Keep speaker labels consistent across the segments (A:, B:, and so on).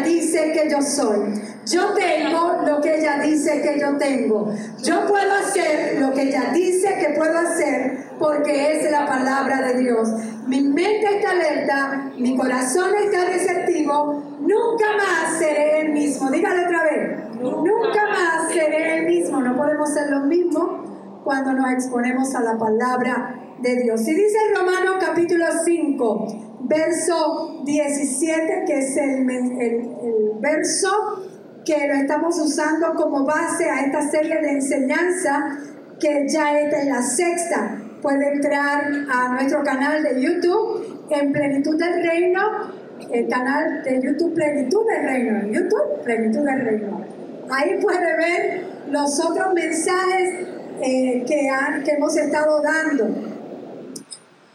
A: dice que yo soy. Yo tengo lo que ella dice que yo tengo. Yo puedo hacer lo que ella dice que puedo hacer porque es la palabra de Dios. Mi mente está alerta, mi corazón está receptivo. Nunca más seré el mismo. Dígalo otra vez. Nunca más seré el mismo. No podemos ser los mismos cuando nos exponemos a la palabra de Dios. Y dice Romanos capítulo 5, verso 17, que es el, el, verso que lo estamos usando como base a esta serie de enseñanza, que ya esta es la sexta. Puede entrar a nuestro canal de YouTube en Plenitud del Reino, el canal de YouTube Plenitud del Reino, YouTube Plenitud del Reino. Ahí puede ver los otros mensajes eh, que, que hemos estado dando.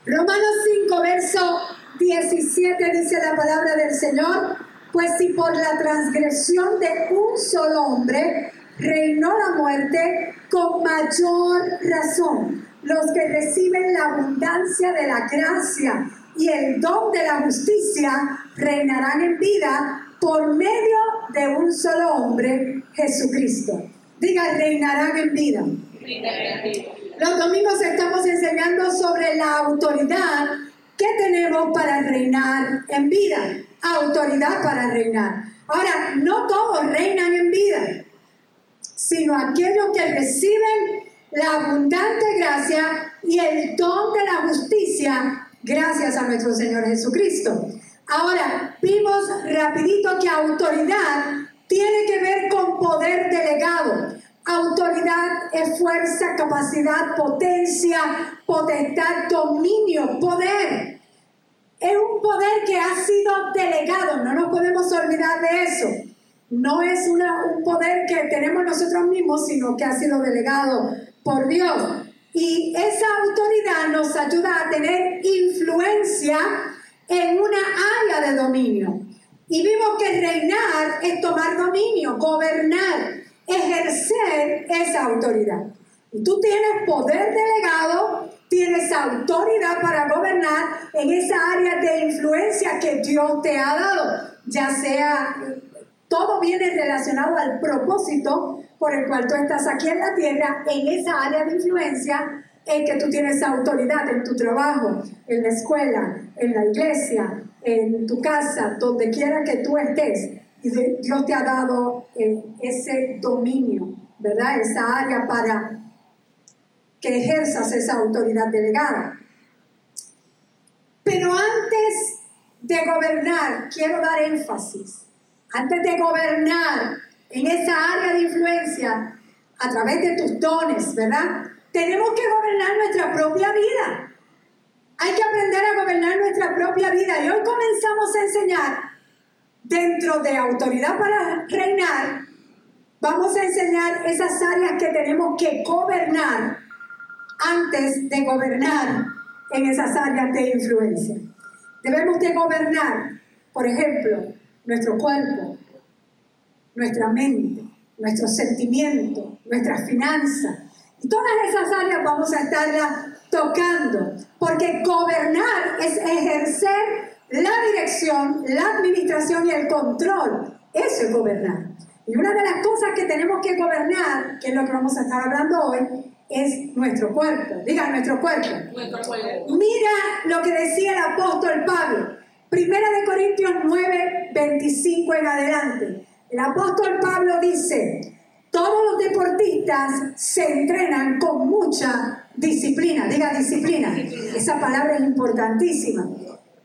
A: Romanos 5, verso 17 dice la palabra del Señor, pues si por la transgresión de un solo hombre reinó la muerte, con mayor razón los que reciben la abundancia de la gracia y el don de la justicia reinarán en vida por medio de un solo hombre, Jesucristo. Diga, reinarán en vida. Los domingos estamos enseñando sobre la autoridad que tenemos para reinar en vida. Autoridad para reinar. Ahora, no todos reinan en vida, sino aquellos que reciben la abundante gracia y el don de la justicia gracias a nuestro Señor Jesucristo. Ahora, vimos rapidito que autoridad tiene que ver con poder delegado. Autoridad es fuerza, capacidad, potencia, potestad, dominio, poder. Es un poder que ha sido delegado, no nos podemos olvidar de eso. No es un poder que tenemos nosotros mismos, sino que ha sido delegado por Dios. Y esa autoridad nos ayuda a tener influencia en una área de dominio. Y vimos que reinar es tomar dominio, gobernar ejercer esa autoridad. Tú tienes poder delegado, tienes autoridad para gobernar en esa área de influencia que Dios te ha dado, ya sea, todo viene relacionado al propósito por el cual tú estás aquí en la tierra, en esa área de influencia en que tú tienes autoridad en tu trabajo, en la escuela, en la iglesia, en tu casa, donde quiera que tú estés. Dios te ha dado eh, ese dominio, ¿verdad? Esa área para que ejerzas esa autoridad delegada. Pero antes de gobernar, quiero dar énfasis, antes de gobernar en esa área de influencia, a través de tus dones, ¿verdad? Tenemos que gobernar nuestra propia vida. Hay que aprender a gobernar nuestra propia vida. Y hoy comenzamos a enseñar dentro de autoridad para reinar, vamos a enseñar esas áreas que tenemos que gobernar antes de gobernar en esas áreas de influencia. Debemos de gobernar, por ejemplo, nuestro cuerpo, nuestra mente, nuestros sentimientos, nuestras finanzas. Y todas esas áreas vamos a estarlas tocando, porque gobernar es ejercer dirección, la administración y el control. Eso es gobernar. Y una de las cosas que tenemos que gobernar, que es lo que vamos a estar hablando hoy, es nuestro cuerpo. Diga nuestro cuerpo. Mira lo que decía el apóstol Pablo. Primera de Corintios 9, 25 en adelante. El apóstol Pablo dice, todos los deportistas se entrenan con mucha disciplina. Diga disciplina. Esa palabra es importantísima.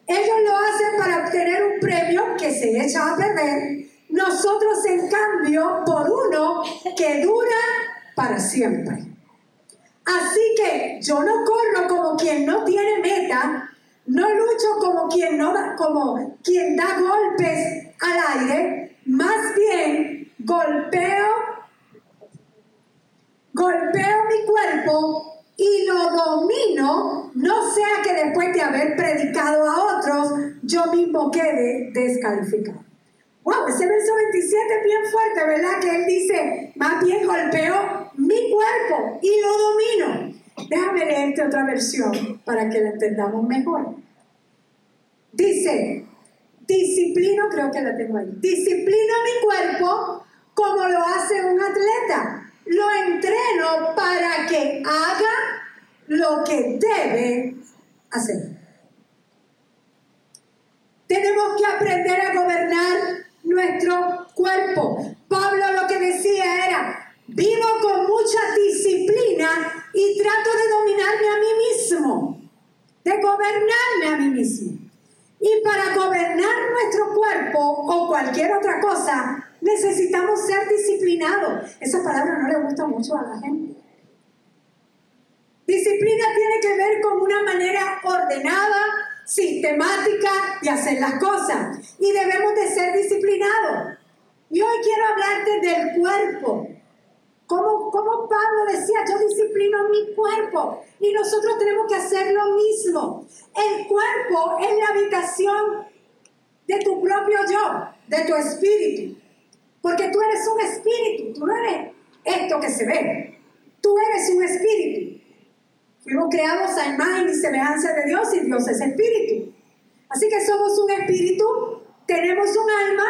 A: Ellos lo hacen para obtener un premio que se echa a perder. Nosotros, en cambio, por uno que dura para siempre. Así que yo no corro como quien no tiene meta, no lucho como quien no da, como quien da golpes al aire, más bien golpeo golpeo mi cuerpo y lo domino, no sea que después de haber predicado a otros, yo mismo quede descalificado. Wow, ese verso 27 es bien fuerte, ¿verdad? Que él dice, más bien golpeo mi cuerpo y lo domino. Déjame leerte otra versión para que la entendamos mejor. Dice, disciplino, creo que la tengo ahí, disciplino mi cuerpo como lo hace un atleta. Lo entreno para que haga lo que debe hacer. Tenemos que aprender a gobernar nuestro cuerpo. Pablo lo que decía era, vivo con mucha disciplina y trato de dominarme a mí mismo, de gobernarme a mí mismo. Y para gobernar nuestro cuerpo o cualquier otra cosa, necesitamos ser disciplinados. Esa palabra no le gusta mucho a la gente. Disciplina tiene que ver con una manera ordenada, sistemática de hacer las cosas. Y debemos de ser disciplinados. Y hoy quiero hablarte del cuerpo. Como, como Pablo decía, yo disciplino mi cuerpo. Y nosotros tenemos que hacer lo mismo. El cuerpo es la habitación de tu propio yo, de tu espíritu. Porque tú eres un espíritu, tú no eres esto que se ve. Tú eres un espíritu. Fuimos creados a imagen y semejanza de Dios y Dios es espíritu. Así que somos un espíritu, tenemos un alma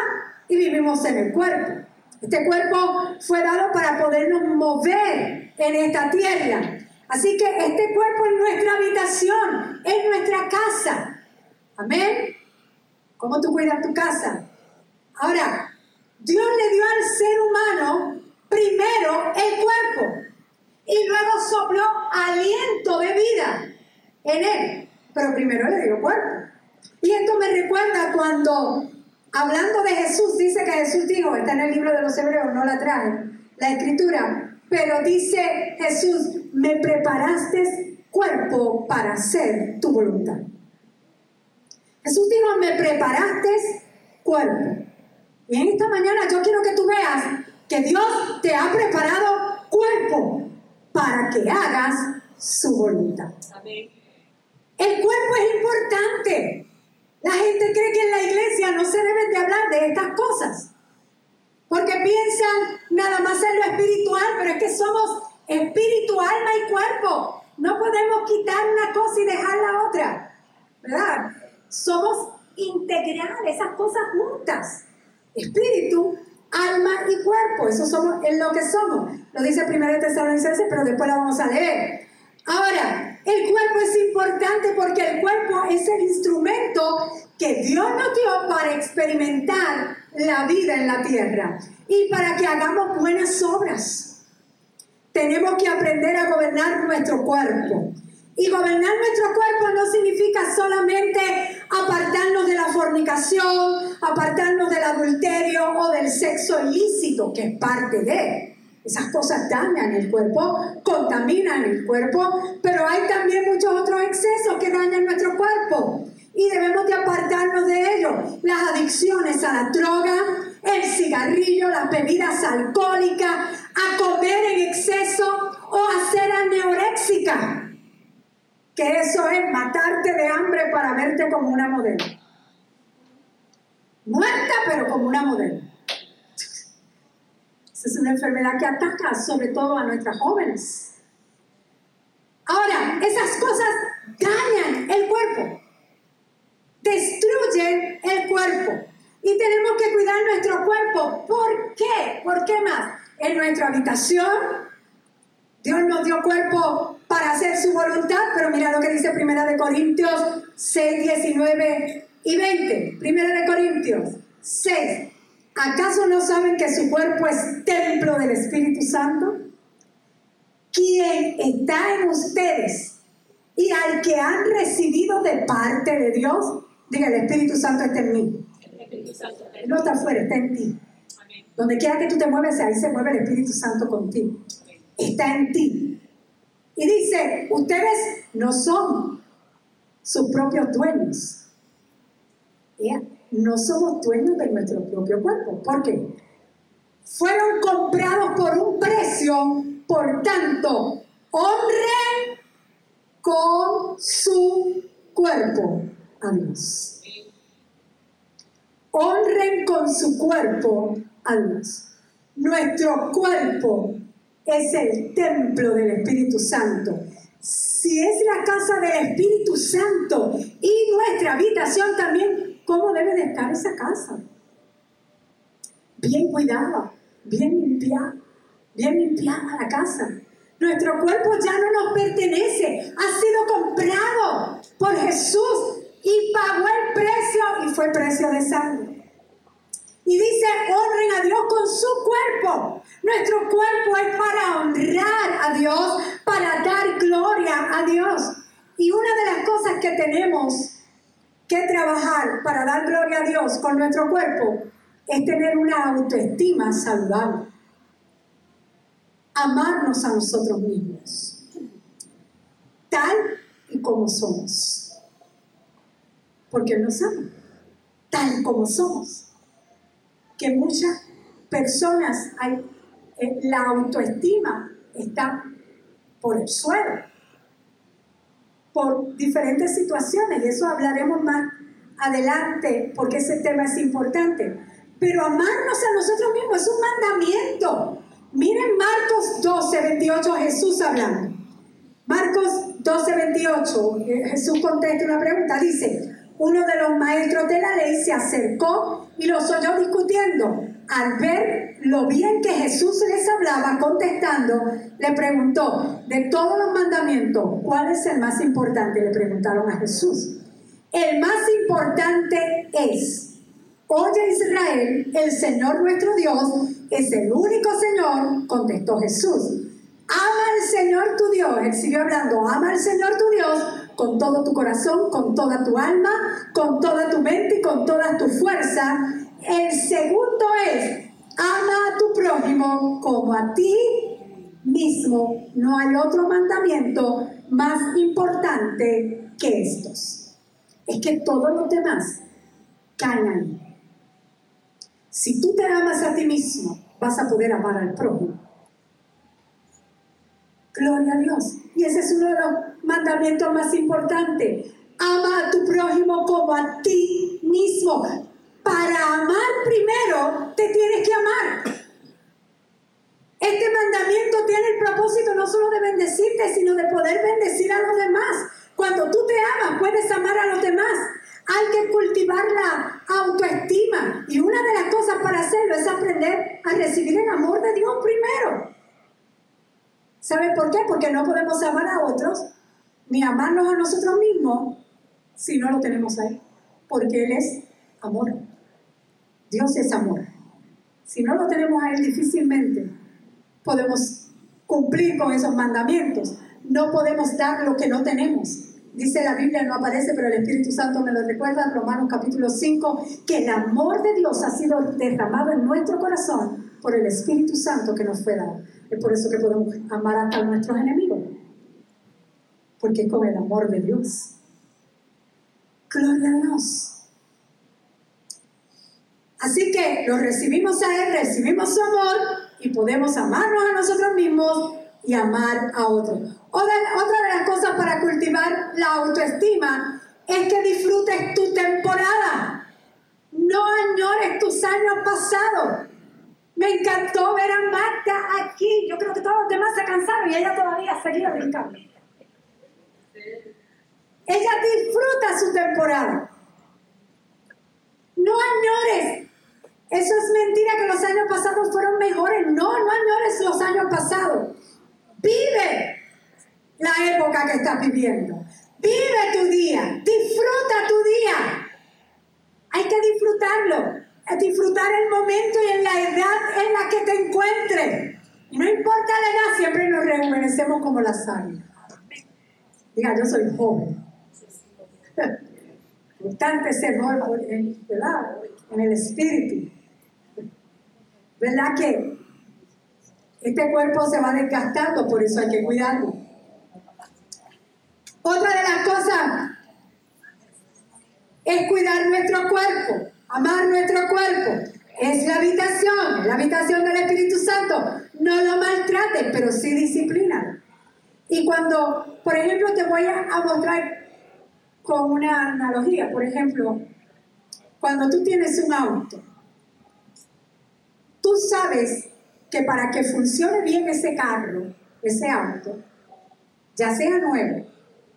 A: y vivimos en el cuerpo. Este cuerpo fue dado para podernos mover en esta tierra. Así que este cuerpo es nuestra habitación, es nuestra casa. Amén. ¿Cómo tú cuidas tu casa? Ahora, Dios le dio al ser humano primero el cuerpo y luego sopló aliento de vida en él. Pero primero le dio cuerpo. Y esto me recuerda cuando, hablando de Jesús, dice que Jesús dijo, está en el libro de los Hebreos, no la trae, la escritura, pero dice Jesús, me preparaste cuerpo para hacer tu voluntad. Jesús dijo, me preparaste cuerpo. Y en esta mañana yo quiero que tú veas que Dios te ha preparado cuerpo para que hagas su voluntad. El cuerpo es importante. La gente cree que en la iglesia no se deben de hablar de estas cosas. Porque piensan nada más en lo espiritual, pero es que somos espíritu, alma y cuerpo. No podemos quitar una cosa y dejar la otra. ¿Verdad? Somos integrar esas cosas juntas. Espíritu, alma y cuerpo. Eso somos, es lo que somos. Lo dice primero Tesalonicenses, pero después la vamos a leer. Ahora, el cuerpo es importante porque el cuerpo es el instrumento que Dios nos dio para experimentar la vida en la tierra y para que hagamos buenas obras. Tenemos que aprender a gobernar nuestro cuerpo. Y gobernar nuestro cuerpo no significa solamente apartarnos de la fornicación, apartarnos del adulterio o del sexo ilícito, que es parte de. Esas cosas dañan el cuerpo, contaminan el cuerpo, pero hay también muchos otros excesos que dañan nuestro cuerpo y debemos de apartarnos de ellos. Las adicciones a la droga, el cigarrillo, las bebidas alcohólicas, a comer en exceso o a ser aneoréxica que eso es matarte de hambre para verte como una modelo. Muerta, pero como una modelo. Esa es una enfermedad que ataca sobre todo a nuestras jóvenes. Ahora, esas cosas dañan el cuerpo, destruyen el cuerpo. Y tenemos que cuidar nuestro cuerpo. ¿Por qué? ¿Por qué más? En nuestra habitación, Dios nos dio cuerpo para hacer su voluntad, pero mira lo que dice Primera de Corintios 6, 19 y 20. Primera de Corintios 6. ¿Acaso no saben que su cuerpo es templo del Espíritu Santo? Quien está en ustedes y al que han recibido de parte de Dios, diga, el Espíritu Santo está en mí. No está afuera, está en ti. Donde quiera que tú te mueves, ahí se mueve el Espíritu Santo contigo. Está en ti. Y dice, ustedes no son sus propios dueños. No somos dueños de nuestro propio cuerpo. ¿Por qué? Fueron comprados por un precio, por tanto, honren con su cuerpo a Dios. Honren con su cuerpo a Dios. Nuestro cuerpo es el templo del Espíritu Santo. si es la casa del Espíritu Santo y nuestra habitación también, ¿cómo debe de estar esa casa? Bien cuidada, bien limpiada, bien limpiada la casa. Nuestro cuerpo ya no nos pertenece, ha sido comprado por Jesús y pagó el precio y fue precio de sangre. Y dice, honren a Dios con su cuerpo. Nuestro cuerpo es para honrar a Dios, para dar gloria a Dios. Y una de las cosas que tenemos que trabajar para dar gloria a Dios con nuestro cuerpo es tener una autoestima saludable. Amarnos a nosotros mismos, tal y como somos. Porque nos ama, tal como somos que muchas personas, hay, eh, la autoestima está por el suelo, por diferentes situaciones, y eso hablaremos más adelante porque ese tema es importante. Pero amarnos a nosotros mismos es un mandamiento. Miren Marcos 12, 28, Jesús hablando. Marcos 12, 28, eh, Jesús contesta una pregunta, dice, uno de los maestros de la ley se acercó y los oyó discutiendo. Al ver lo bien que Jesús les hablaba, contestando, le preguntó, de todos los mandamientos, ¿cuál es el más importante? Le preguntaron a Jesús. El más importante es, oye Israel, el Señor nuestro Dios es el único Señor, contestó Jesús. Ama al Señor tu Dios, él siguió hablando, ama al Señor tu Dios con todo tu corazón, con toda tu alma, con toda tu mente y con toda tu fuerza. El segundo es, ama a tu prójimo como a ti mismo. No hay otro mandamiento más importante que estos. Es que todos los demás caen. Si tú te amas a ti mismo, vas a poder amar al prójimo. Gloria a Dios. Y ese es uno de los mandamientos más importantes. Ama a tu prójimo como a ti mismo. Para amar primero, te tienes que amar. Este mandamiento tiene el propósito no solo de bendecirte, sino de poder bendecir a los demás. Cuando tú te amas, puedes amar a los demás. Hay que cultivar la autoestima. Y una de las cosas para hacerlo es aprender a recibir el amor de Dios primero. ¿Sabe por qué? Porque no podemos amar a otros ni amarnos a nosotros mismos si no lo tenemos ahí. Porque Él es amor. Dios es amor. Si no lo tenemos a Él, difícilmente podemos cumplir con esos mandamientos. No podemos dar lo que no tenemos. Dice la Biblia, no aparece, pero el Espíritu Santo me lo recuerda Romanos capítulo 5, que el amor de Dios ha sido derramado en nuestro corazón por el Espíritu Santo que nos fue dado. Es por eso que podemos amar hasta a nuestros enemigos. Porque con el amor de Dios. Gloria a Dios. Así que lo recibimos a Él, recibimos su amor y podemos amarnos a nosotros mismos y amar a otros. Otra, otra de las cosas para cultivar la autoestima es que disfrutes tu temporada. No añores tus años pasados. Me encantó ver a Marta aquí. Yo creo que todos los demás se cansaron y ella todavía seguía brincando. Ella disfruta su temporada. No añores. Eso es mentira que los años pasados fueron mejores. No, no añores los años pasados. Vive la época que estás viviendo. Vive tu día. Disfruta tu día. Hay que disfrutarlo disfrutar el momento y en la edad en la que te encuentres. No importa la edad, siempre nos rejuvenecemos como la sangre. Diga, yo soy joven. Importante ser. En el espíritu. ¿Verdad que este cuerpo se va desgastando, por eso hay que cuidarlo? Otra de las cosas es cuidar nuestro cuerpo. Amar nuestro cuerpo es la habitación, la habitación del Espíritu Santo. No lo maltrates, pero sí disciplina. Y cuando, por ejemplo, te voy a, mostrar con una analogía, por ejemplo, cuando tú tienes un auto, tú sabes que para que funcione bien ese carro, ese auto, ya sea nuevo,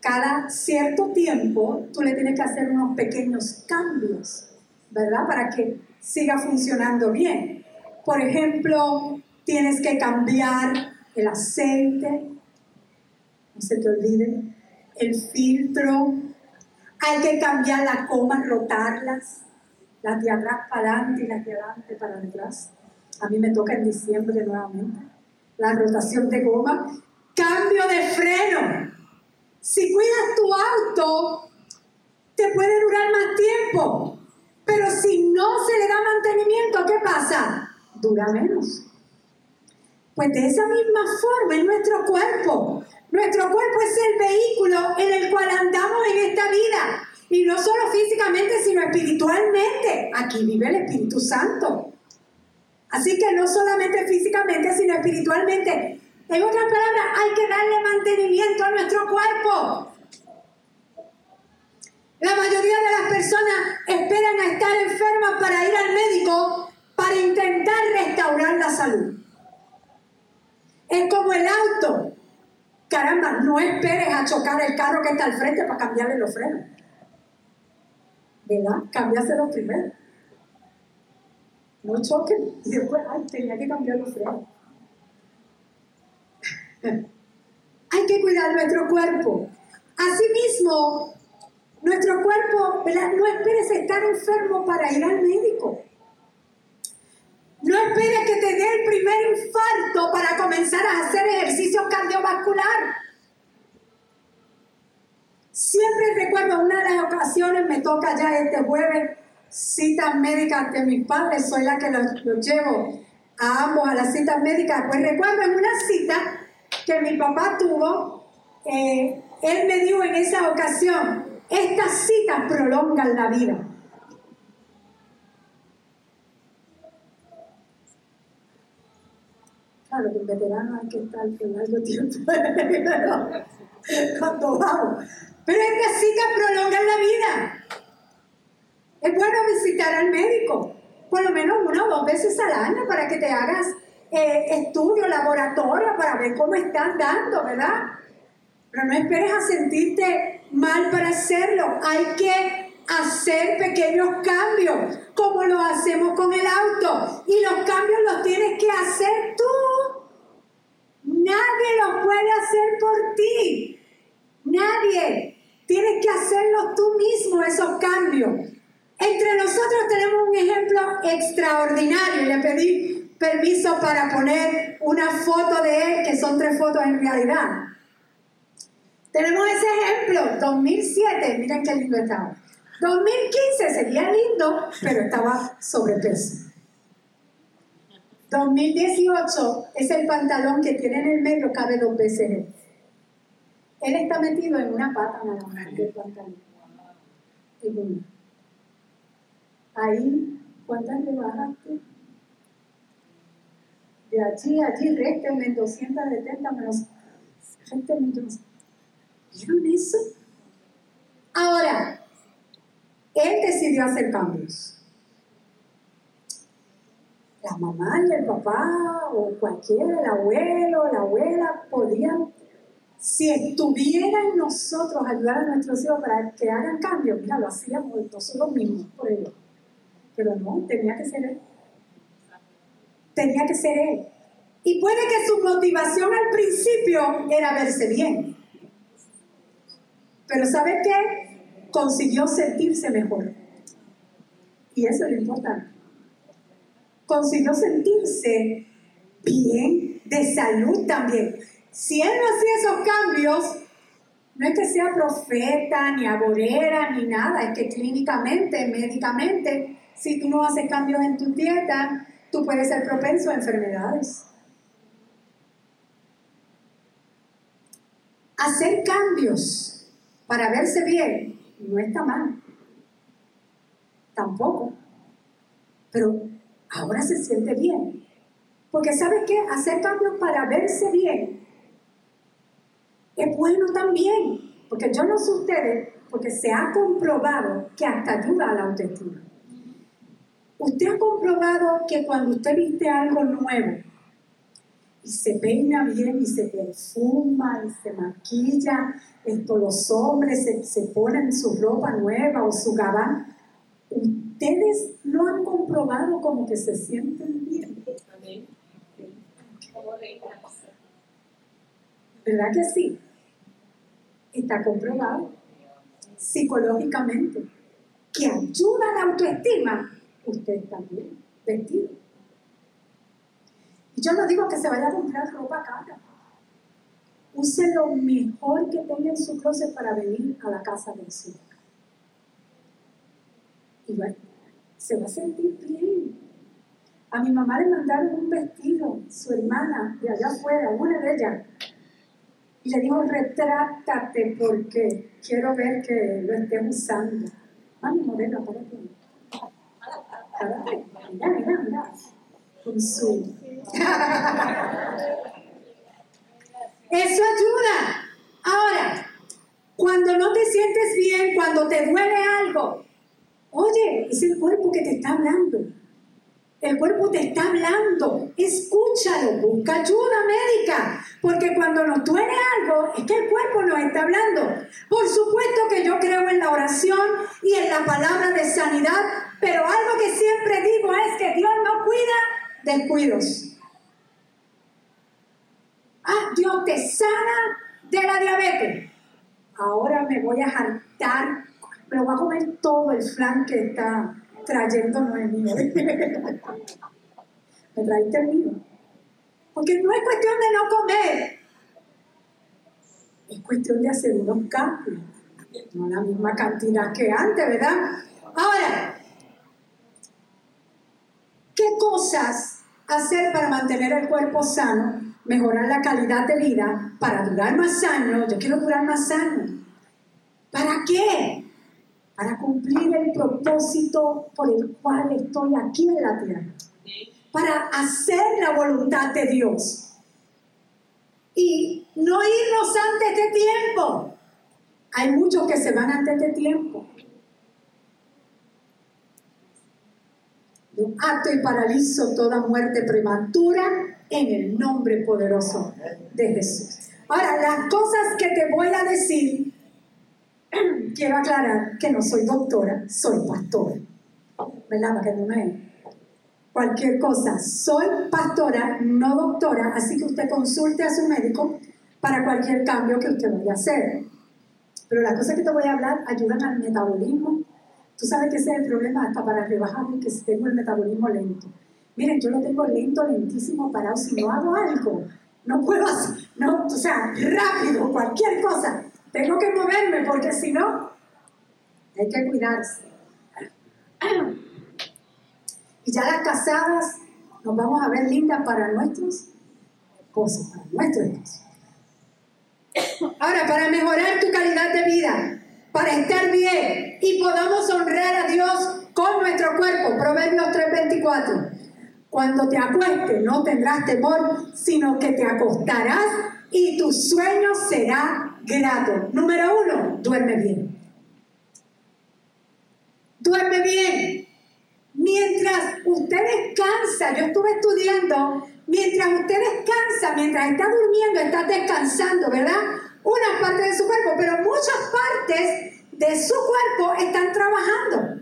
A: cada cierto tiempo tú le tienes que hacer unos pequeños cambios, ¿verdad? Para que siga funcionando bien. Por ejemplo, tienes que cambiar el aceite, no se te olvide, el filtro, hay que cambiar las comas, rotarlas, las de atrás para adelante y las de adelante para atrás. A mí me toca en diciembre nuevamente. La rotación de goma. Cambio de freno. Si cuidas tu auto, te puede durar más tiempo. Pero si no se le da mantenimiento, ¿qué pasa? Dura menos. Pues de esa misma forma es nuestro cuerpo. Nuestro cuerpo es el vehículo en el cual andamos en esta vida. Y no solo físicamente, sino espiritualmente. Aquí vive el Espíritu Santo. Así que no solamente físicamente, sino espiritualmente. En otras palabras, hay que darle mantenimiento a nuestro cuerpo. La mayoría de las personas esperan a estar enfermas para ir al médico para intentar restaurar la salud. Es como el auto. Caramba, no esperes a chocar el carro que está al frente para cambiarle los frenos. ¿Verdad? Cámbiaselo primero. No choquen y después, ay, tenía que cambiar los frenos. Hay que cuidar nuestro cuerpo. Asimismo, nuestro cuerpo, ¿verdad? no esperes estar enfermo para ir al médico. No esperes que te dé el primer infarto para comenzar a hacer ejercicio cardiovascular. Siempre recuerdo una de las ocasiones, me toca ya este jueves, citas médicas de mis padres, soy la que los, llevo a ambos a las citas médicas. Pues recuerdo en una cita que mi papá tuvo, eh, él me dijo en esa ocasión, estas citas prolongan la vida. Claro, que un veterano hay que estar por algo tiempo cuando vamos. Pero estas citas prolongan la vida. Es bueno visitar al médico, por lo menos una o dos veces al año para que te hagas eh, estudio, laboratorio, para ver cómo estás dando, ¿verdad? Pero no esperes a sentirte mal para hacerlo. Hay que hacer pequeños cambios, como lo hacemos con el auto. Y los cambios los tienes que hacer tú. Nadie los puede hacer por ti. Nadie. Tienes que hacerlos tú mismo, esos cambios. Entre nosotros tenemos un ejemplo extraordinario. Le pedí permiso para poner una foto de él, que son tres fotos en realidad. Tenemos ese ejemplo, 2007, miren qué lindo estaba. 2015 sería lindo, pero estaba sobrepeso. 2018 es el pantalón que tiene en el medio, cabe dos veces él. Él está metido en una pata nada más del pantalón. En una. Ahí, ¿cuántas le bajaste? De allí a allí, en 270 menos. menos. ¿Vieron eso? Ahora, él decidió hacer cambios. La mamá y el papá, o cualquiera, el abuelo, la abuela, podían, si estuviera en nosotros, ayudar a nuestros hijos para que hagan cambios. Mira, lo hacíamos nosotros mismos por ellos. Pero no, tenía que ser él. Tenía que ser él. Y puede que su motivación al principio era verse bien. Pero ¿sabe qué? Consiguió sentirse mejor. Y eso es lo importante. Consiguió sentirse bien, de salud también. Si él no hacía esos cambios, no es que sea profeta, ni agorera, ni nada, es que clínicamente, médicamente, si tú no haces cambios en tu dieta, tú puedes ser propenso a enfermedades. Hacer cambios para verse bien no está mal. Tampoco. Pero ahora se siente bien. Porque ¿sabes qué? Hacer cambios para verse bien es bueno también. Porque yo no sé ustedes, porque se ha comprobado que hasta ayuda a la autoestima. Usted ha comprobado que cuando usted viste algo nuevo, y se peina bien y se perfuma y se maquilla. Esto, los hombres se, se ponen su ropa nueva o su gabán. Ustedes comprobado como que se sienten bien. ¿Verdad que sí? Está comprobado psicológicamente que ayuda a la autoestima. Usted también, vestido. Y yo no digo que se vaya a comprar ropa cara. Use lo mejor que tenga en su closet para venir a la casa del Señor. Y bueno, se va a sentir bien. A mi mamá le mandaron un vestido, su hermana de allá afuera, una de ellas, y le dijo, retráctate porque quiero ver que lo estés usando. Mami, modelo, párate. Párate. Mira, mira, mira. Con su... Eso ayuda. Ahora, cuando no te sientes bien, cuando te duele algo, oye, es el cuerpo que te está hablando. El cuerpo te está hablando. Escúchalo, busca ayuda médica. Porque cuando nos duele algo, es que el cuerpo nos está hablando. Por supuesto que yo creo en la oración y en la palabra de sanidad, pero algo que siempre digo es que Dios no cuida descuidos. Ah, Dios te sana de la diabetes. Ahora me voy a jartar, pero voy a comer todo el flan que está trayendo no es mío. Me traíste el mío. Porque no es cuestión de no comer. Es cuestión de hacer unos cambios. No la misma cantidad que antes, ¿verdad? Ahora, ¿qué cosas hacer para mantener el cuerpo sano, mejorar la calidad de vida, para durar más años? Yo quiero durar más años. ¿Para qué? Para cumplir el propósito por el cual estoy aquí en la tierra, para hacer la voluntad de Dios y no irnos antes de tiempo. Hay muchos que se van antes de tiempo. Yo ato y paralizo toda muerte prematura en el nombre poderoso de Jesús. Ahora, las cosas que te voy a decir quiero aclarar que no soy doctora, soy pastora. ¿Verdad? Para que no me... Cualquier cosa, soy pastora, no doctora, así que usted consulte a su médico para cualquier cambio que usted vaya a hacer. Pero las cosas que te voy a hablar ayudan al metabolismo. Tú sabes que ese es el problema hasta para rebajarme, que tengo el metabolismo lento. Miren, yo lo tengo lento, lentísimo, parado. Si no hago algo, no puedo hacer, no, o sea, rápido, cualquier cosa. Tengo que moverme porque si no, hay que cuidarse. Y ya las casadas nos vamos a ver lindas para nuestros esposos, para nuestros esposos. Ahora, para mejorar tu calidad de vida, para estar bien y podamos honrar a Dios con nuestro cuerpo, Proverbios 3:24. Cuando te acuestes no tendrás temor, sino que te acostarás y tu sueño será grato. Número uno, duerme bien. Duerme bien. Mientras usted descansa, yo estuve estudiando, mientras usted descansa, mientras está durmiendo, está descansando, ¿verdad? Una parte de su cuerpo, pero muchas partes de su cuerpo están trabajando,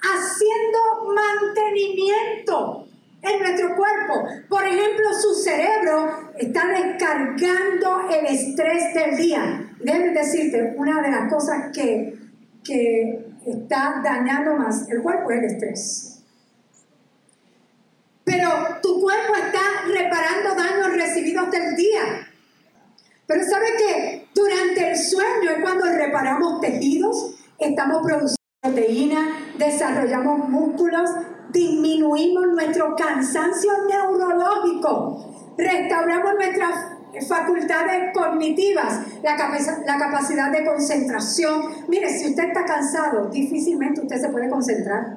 A: haciendo mantenimiento en nuestro cuerpo. Por ejemplo, su cerebro está descargando el estrés del día. Déjame decirte, una de las cosas que, que está dañando más el cuerpo es el estrés. Pero tu cuerpo está reparando daños recibidos del día. Pero ¿sabe que durante el sueño es cuando reparamos tejidos, estamos produciendo proteína, desarrollamos músculos, disminuimos nuestro cansancio neurológico, restauramos nuestras facultades cognitivas, la, la capacidad de concentración. Mire, si usted está cansado, difícilmente usted se puede concentrar.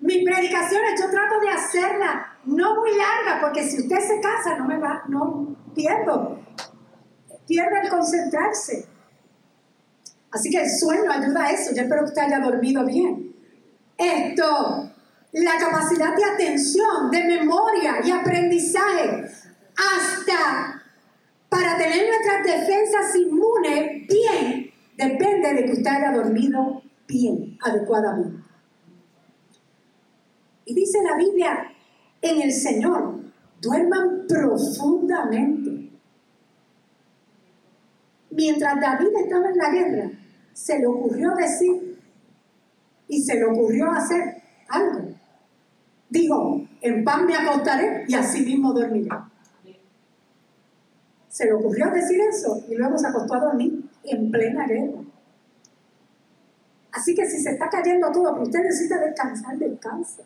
A: Mis predicaciones yo trato de hacerla no muy larga, porque si usted se cansa, no me va, no pierdo, pierde el concentrarse. Así que el sueño ayuda a eso. Yo espero que usted haya dormido bien. Esto, la capacidad de atención, de memoria y aprendizaje. hasta para tener nuestras defensas inmunes bien, depende de que usted haya dormido bien, adecuadamente. Y dice la Biblia, en el Señor, duerman profundamente. Mientras David estaba en la guerra, se le ocurrió decir y se le ocurrió hacer. Dijo, en pan me acostaré y así mismo dormiré. Se le ocurrió decir eso y luego se acostó a dormir en plena guerra. Así que si se está cayendo todo, que usted necesita descansar, descansa.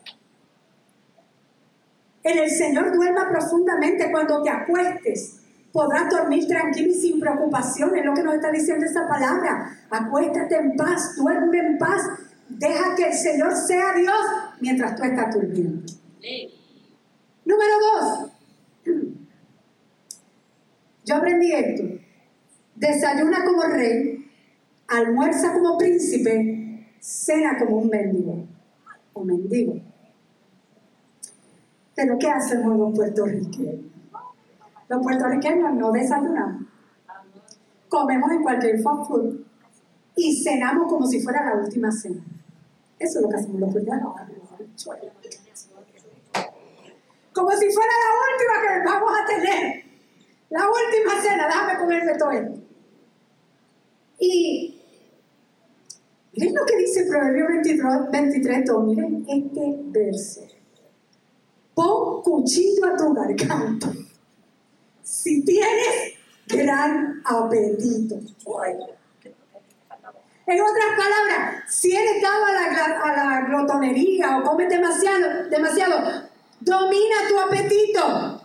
A: En el Señor duerma profundamente cuando te acuestes. Podrás dormir tranquilo y sin preocupación, es lo que nos está diciendo esa palabra. Acuéstate en paz, duerme en paz, deja que el Señor sea Dios mientras tú estás durmiendo. Número dos, yo aprendí esto. Desayuna como rey, almuerza como príncipe, cena como un mendigo o mendigo. Pero ¿qué hacemos los puertorriqueños? Los puertorriqueños no desayunamos. Comemos en cualquier fast food y cenamos como si fuera la última cena. Eso es lo que hacemos los puertorriqueños. Como si fuera la última que vamos a tener. La última cena, déjame comerme todo esto. Y miren lo que dice Proverbio 23, 23 miren este verso. Pon cuchillo a tu garganta. Si tienes gran apetito. En otras palabras, si eres dado a la, a glotonería o comes demasiado, demasiado, domina tu apetito.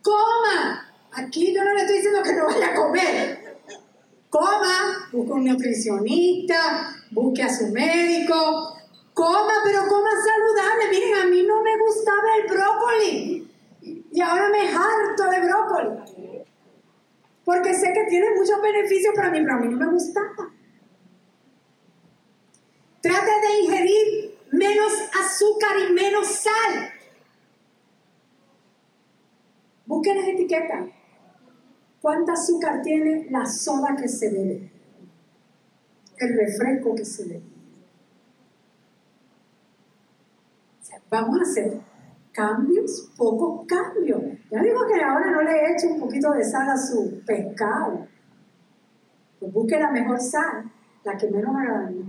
A: Coma Aquí yo no le estoy diciendo que no vaya a comer. Coma, busque un nutricionista, busque a su médico, coma, pero coma saludable. Miren, a mí no me gustaba el brócoli y ahora me harto de brócoli. Porque sé que tiene muchos beneficios para mí, pero a mí no me gustaba. Trate de ingerir menos azúcar y menos sal. Busque las etiquetas. ¿Cuánta azúcar tiene la soda que se bebe? El refresco que se bebe. vamos a hacer cambios, pocos cambios. Ya digo que ahora no le he hecho un poquito de sal a su pescado. Pues busque la mejor sal, la que menos haga Y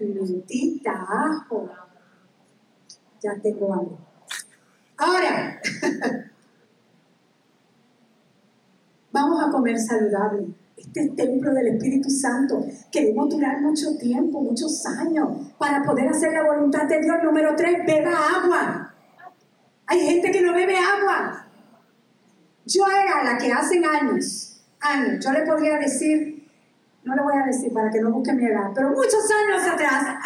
A: pimentita, ajo. Ya tengo algo. Ahora, Vamos a comer saludable. Este templo del Espíritu Santo. Queremos durar mucho tiempo, muchos años, para poder hacer la voluntad de Dios. Número tres, beba agua. Hay gente que no bebe agua. Yo era la que hace años, años, yo le podría decir, no le voy a decir para que no busque mi edad, pero muchos años atrás,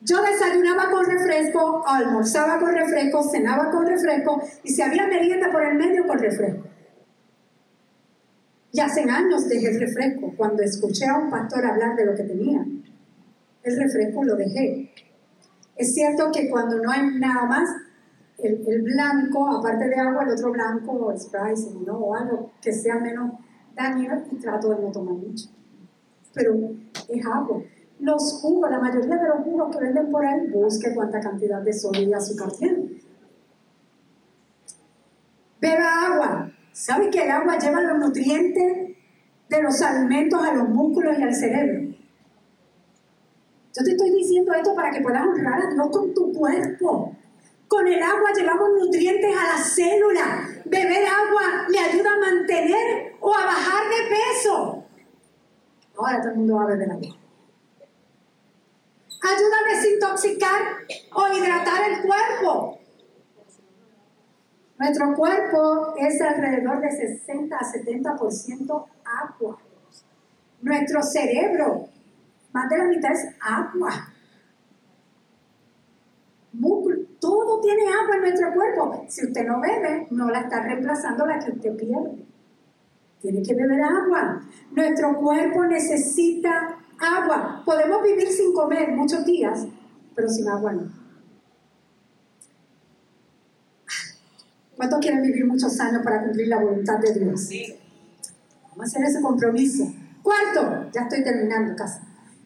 A: yo desayunaba con refresco, almorzaba con refresco, cenaba con refresco y si había merienda por el medio, con refresco. Y hace años dejé el refresco. Cuando escuché a un pastor hablar de lo que tenía, el refresco lo dejé. Es cierto que cuando no hay nada más, el, blanco, aparte de agua, el otro blanco, o Sprite, ¿no? o algo que sea menos dañino, y trato de no tomar mucho. Pero es agua. Los jugos, la mayoría de los jugos que venden por ahí, busque cuánta cantidad de sodio y azúcar tienen. Beba agua. ¿Sabe que el agua lleva los nutrientes de los alimentos a los músculos y al cerebro? Yo te estoy diciendo esto para que puedas honrar a Dios con tu cuerpo. Con el agua llevamos nutrientes a la célula. Beber agua le ayuda a mantener o a bajar de peso. Ahora todo el mundo va a beber agua. Ayuda a desintoxicar o hidratar el cuerpo. Nuestro cuerpo es alrededor de 60 a 70% agua. Nuestro cerebro, más de la mitad es agua. todo tiene agua en nuestro cuerpo. Si usted no bebe, no la está reemplazando la que usted pierde. Tiene que beber agua. Nuestro cuerpo necesita agua. Podemos vivir sin comer muchos días, pero sin agua no. ¿Cuántos quieren vivir muchos años para cumplir la voluntad de Dios? Vamos a hacer ese compromiso. Cuarto, ya estoy terminando casi.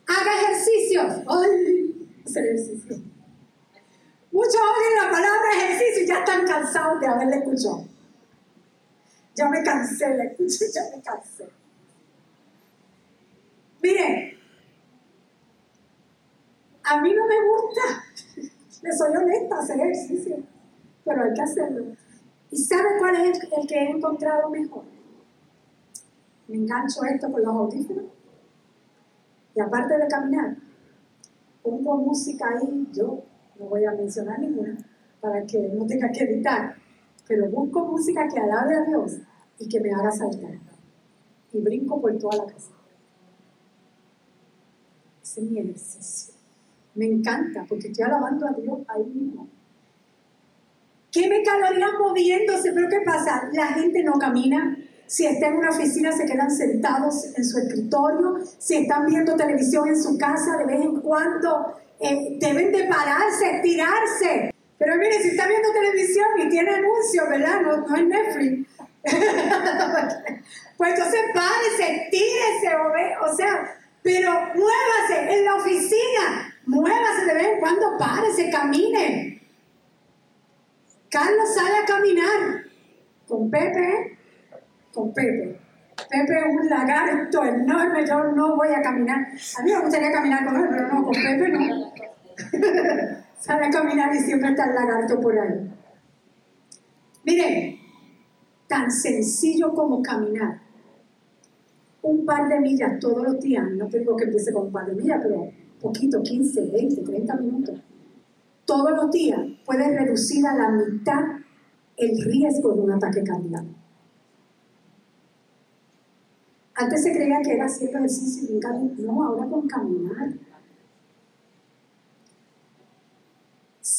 A: Haga ejercicios. ¡Ay! Hacer ejercicio. Muchos oyen la palabra ejercicio y ya están cansados de haberle escuchado. Ya me cansé, le escuché, ya me cansé. Miren, a mí no me gusta, le soy honesta, hacer ejercicio, pero hay que hacerlo. ¿Y sabe cuál es el, que he encontrado mejor? Me engancho esto con los audífonos y aparte de caminar, pongo música ahí, yo no voy a mencionar ninguna para que no tenga que editar, pero busco música que alabe a Dios y que me haga saltar. Y brinco por toda la casa. Ese es mi ejercicio. Me encanta porque estoy alabando a Dios ahí mismo. ¿Qué me calorías moviéndose? Pero ¿qué pasa? La gente no camina. Si está en una oficina se quedan sentados en su escritorio. Si están viendo televisión en su casa de vez en cuando, eh, deben de pararse, estirarse. Pero mire, si está viendo televisión y tiene anuncios, ¿verdad? No, no es Netflix. pues entonces párese, tírese, o, o sea, pero muévase en la oficina, muévase de vez en cuando, párese, camine. Carlos sale a caminar con Pepe, con Pepe. Pepe es un lagarto enorme, yo no voy a caminar. A mí me gustaría caminar con él, pero no, con Pepe no. sale a caminar y siempre está el lagarto por ahí. Miren, tan sencillo como caminar un par de millas todos los días, no tengo que empiece con un par de millas, pero poquito, 15, 20, 30 minutos, todos los días puede reducir a la mitad el riesgo de un ataque cardíaco. Antes se creía que era hacer ejercicio y no, ahora con caminar.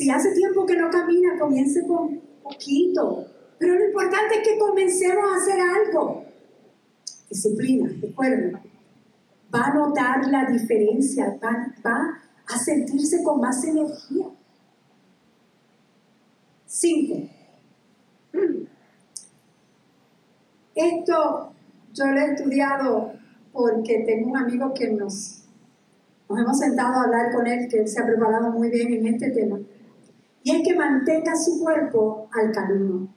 A: Si hace tiempo que no camina, comience con poquito. Pero lo importante es que comencemos a hacer algo disciplina, recuerden, va a notar la diferencia, va, a sentirse con más energía. Cinco. Esto yo lo he estudiado porque tengo un amigo que nos, nos hemos sentado a hablar con él, que él se ha preparado muy bien en este tema. Y es que mantenga su cuerpo alcalino.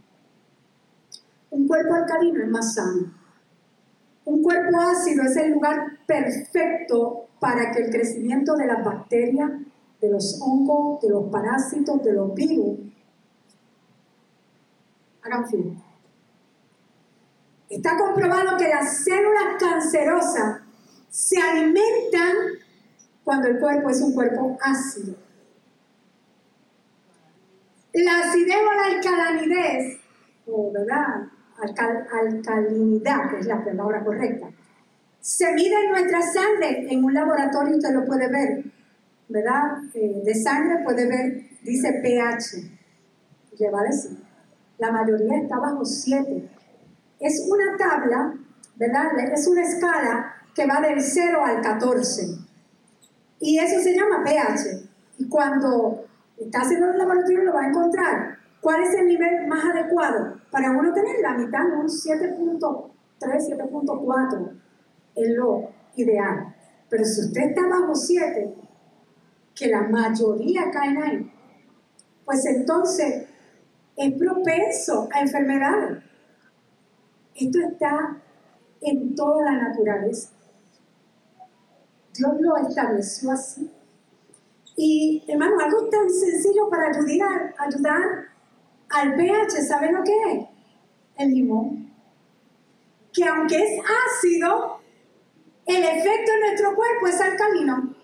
A: Un cuerpo alcalino es más sano. Un cuerpo ácido es el lugar perfecto para que el crecimiento de las bacterias, de los hongos, de los parásitos, de los virus, hagan fin. Está comprobado que las células cancerosas se alimentan cuando el cuerpo es un cuerpo ácido. La acidez o la alcalinidad, oh, ¿verdad? alcalinidad, que es la palabra correcta. Se mide en nuestra sangre, en un laboratorio usted lo puede ver, ¿verdad? Eh, de sangre puede ver, dice pH, lleva a decir. La mayoría está bajo 7. Es una tabla, ¿verdad? Es una escala que va del 0 al 14. Y eso se llama pH. Y cuando está haciendo el laboratorio lo va a encontrar. ¿Cuál es el nivel más adecuado? Para uno tener la mitad, un 7.3, 7.4 es lo ideal. Pero si usted está bajo 7, que la mayoría caen ahí, pues entonces es propenso a enfermedades. Esto está en toda la naturaleza. Dios lo estableció así. Y hermano, algo tan sencillo para ayudar, ayudar al pH, ¿sabe lo que es? El limón. Que aunque es ácido, el efecto en nuestro cuerpo es alcalino.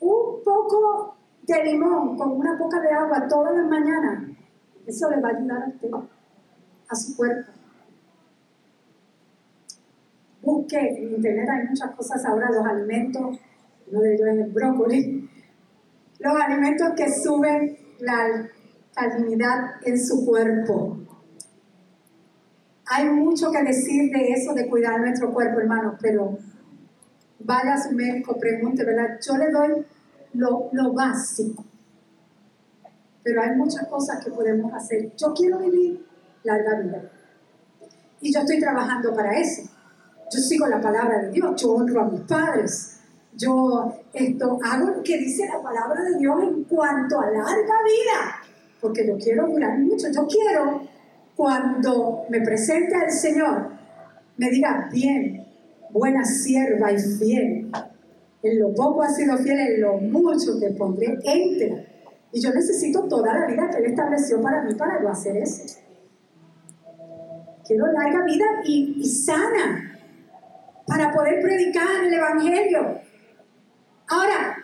A: Un poco de limón con una poca de agua todas las mañanas, eso le va a ayudar a usted, a su cuerpo. Busque en internet, hay muchas cosas ahora, los alimentos, uno de ellos es el brócoli, los alimentos que suben la dignidad en su cuerpo. Hay mucho que decir de eso, de cuidar nuestro cuerpo, hermanos, pero vaya su médico, pregunte, ¿verdad? Yo le doy lo, lo básico. pero hay muchas cosas que podemos hacer. Yo quiero vivir larga vida. Y yo estoy trabajando para eso. Yo sigo la palabra de Dios, yo honro a mis padres. Yo esto hago lo que dice la palabra de Dios en cuanto a larga vida, porque yo quiero durar mucho. Yo quiero cuando me presente al Señor, me diga, bien, buena sierva y fiel. En lo poco ha sido fiel, en lo mucho te pondré, entra. Y yo necesito toda la vida que Él estableció para mí para yo hacer eso. Quiero larga vida y, sana para poder predicar el Evangelio. Ahora,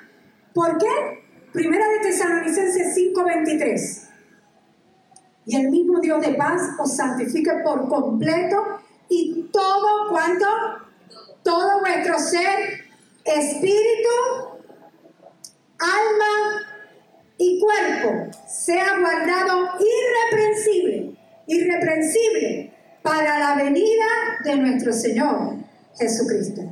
A: ¿por qué? Primera de Tesalonicenses 5:23. Y el mismo Dios de paz os santifique por completo y todo cuanto, todo vuestro ser, espíritu, alma y cuerpo sea guardado irreprensible, irreprensible para la venida de nuestro Señor Jesucristo.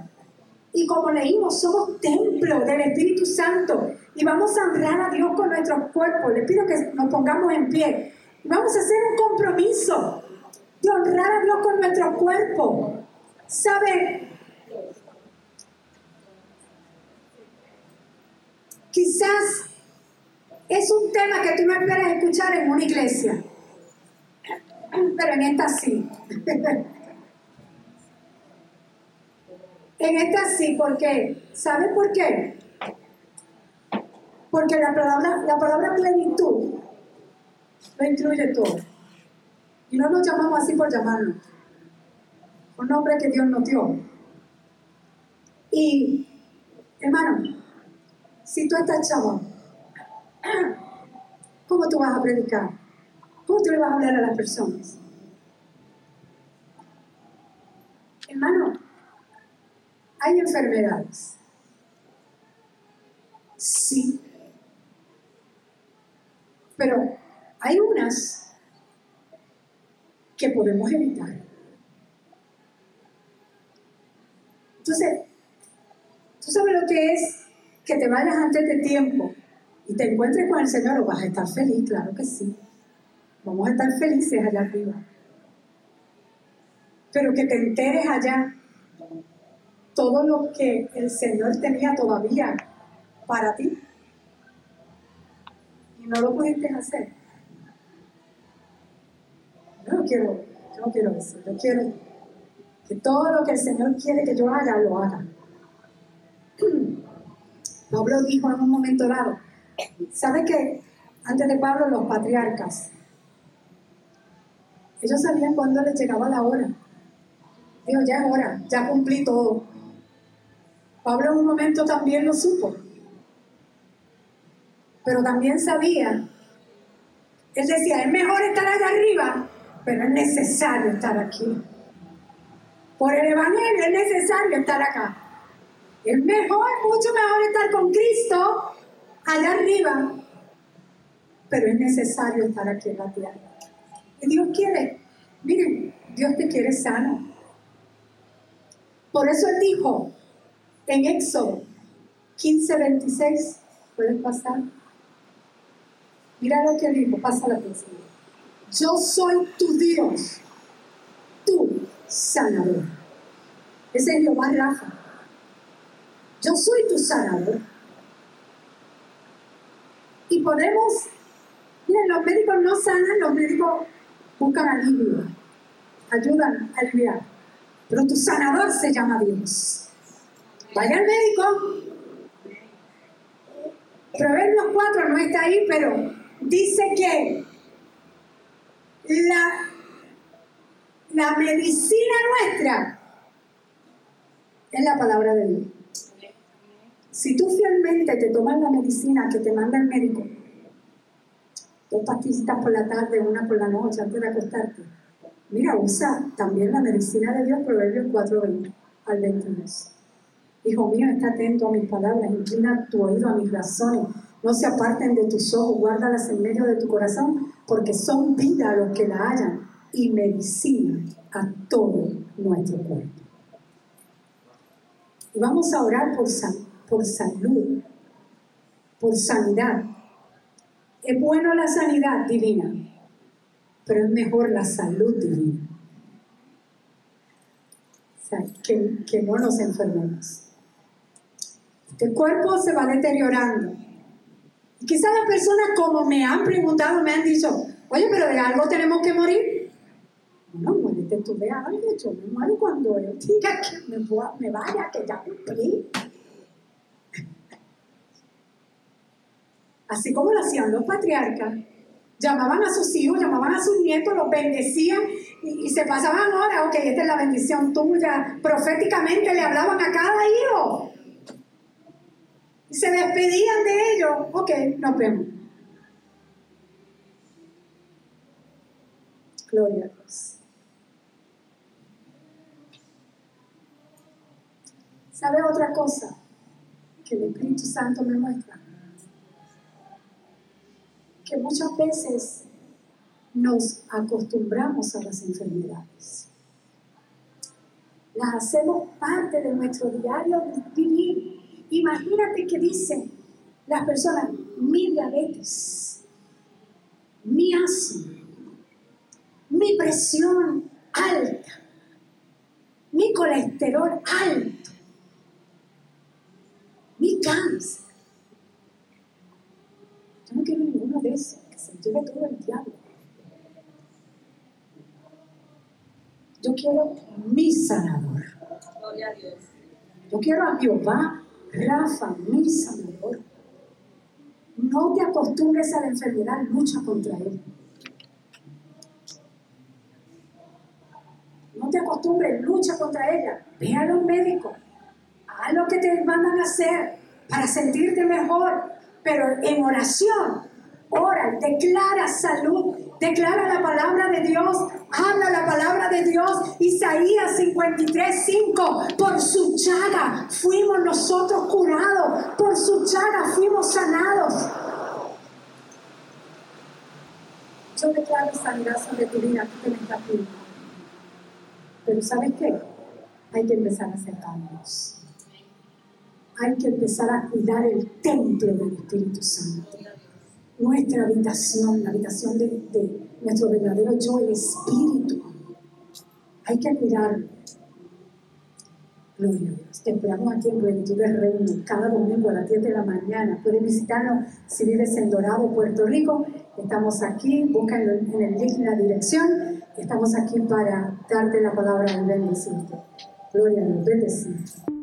A: Y como leímos, somos templo del Espíritu Santo y vamos a honrar a Dios con nuestros cuerpos. Les pido que nos pongamos en pie. Vamos a hacer un compromiso de honrar a Dios con nuestro cuerpo. ¿Saben? Quizás es un tema que tú no esperas escuchar en una iglesia, pero en esta sí. en esta sí, porque, ¿sabes por qué? Porque la palabra, la palabra plenitud lo incluye todo. Y no nos llamamos así por llamarnos. Un nombre que Dios nos dio. Y, hermano, si tú estás chavo, ¿cómo tú vas a predicar? ¿Cómo tú le vas a hablar a las personas? Hermano, hay enfermedades. Sí. Pero hay unas que podemos evitar. Entonces, ¿tú sabes lo que es que te vayas antes de tiempo y te encuentres con el Señor vas a estar feliz? Claro que sí. Vamos a estar felices allá arriba. Pero que te enteres allá todo lo que el Señor tenía todavía para ti y no lo pudiste hacer. No quiero, yo no quiero eso. Yo quiero que todo lo que el Señor quiere que yo haga, lo haga. Pablo dijo en un momento dado, ¿sabe que antes de Pablo los patriarcas, ellos sabían cuándo les llegaba la hora? Dijo, ya es hora, ya cumplí todo. Pablo en un momento también lo supo, pero también sabía, él decía, es mejor estar allá arriba, pero es necesario estar aquí. Por el Evangelio es necesario estar acá. Es mejor, mucho mejor estar con Cristo allá arriba, pero es necesario estar aquí en la tierra. Y Dios quiere, miren, Dios te quiere sano. Por eso Él dijo, en Éxodo 15, 26, ¿pueden pasar? Mira lo que dijo, pasa la próxima. Yo soy tu Dios, tu sanador. Ese es Jehová Rafa. Yo soy tu sanador. Y podemos, miren, los médicos no sanan, los médicos buscan alivio, ayudan a aliviar. Pero tu sanador se llama Dios. Vaya al médico. Proverbios 4 no está ahí, pero dice que la, la medicina nuestra es la palabra de Dios. Si tú fielmente te tomas la medicina que te manda el médico, dos pastillitas por la tarde, una por la noche antes de acostarte, mira, usa también la medicina de Dios, Proverbios 4 al 22. Hijo mío, está atento a mis palabras, inclina tu oído a mis razones. No se aparten de tus ojos, guárdalas en medio de tu corazón, porque son vida a los que la hallan y medicina a todo nuestro cuerpo. Y vamos a orar por, por salud, por sanidad. Es bueno la sanidad divina, pero es mejor la salud divina. O sea, que, que no nos enfermemos. Este cuerpo se va deteriorando. Quizás las personas como me han preguntado, me han dicho, oye, pero de algo tenemos que morir. No, muérete tú de algo, yo me muero cuando él diga que me, me vaya, que ya cumplí. Así como lo hacían los patriarcas. Llamaban a sus hijos, llamaban a sus nietos, los bendecían y, y se pasaban ahora, ok, esta es la bendición tuya. Proféticamente le hablaban a cada hijo se despedían de ellos. Ok, nos vemos. Gloria a Dios. ¿Sabe otra cosa que el Espíritu Santo me muestra? Que muchas veces nos acostumbramos a las enfermedades. Las hacemos parte de nuestro diario vivir Imagínate que dicen las personas, mi diabetes, mi asma, mi presión alta, mi colesterol alto, mi cáncer. Yo no quiero ninguno de esos, que se lleve todo el diablo. Yo quiero mi sanador. Yo quiero a Jehová Rafa, mi sanador. No te acostumbres a la enfermedad, lucha contra él. No te acostumbres, lucha contra ella. Ve a los médicos. Haz lo que te mandan a hacer para sentirte mejor. Pero en oración, ora, declara salud, declara la palabra de Dios, habla la palabra de Dios. Isaías 53, 5, por su llaga fuimos nosotros curados, por su llaga fuimos sanados. Yo declaro sanidad sobre tu vida, tú que me. Pero ¿sabes qué? Hay que empezar a acercarnos. Hay que empezar a cuidar el templo del Espíritu Santo nuestra habitación, la habitación de, nuestro verdadero yo, el Espíritu. Hay que cuidarlo. Gloria a Dios. Te esperamos aquí en Plenitud del Reino, cada domingo a las 10 de la mañana. Puedes visitarnos si vives en Dorado, Puerto Rico. Estamos aquí, busca en el link la dirección. Estamos aquí para darte la palabra y bendecirte. Gloria a Dios, bendecirte.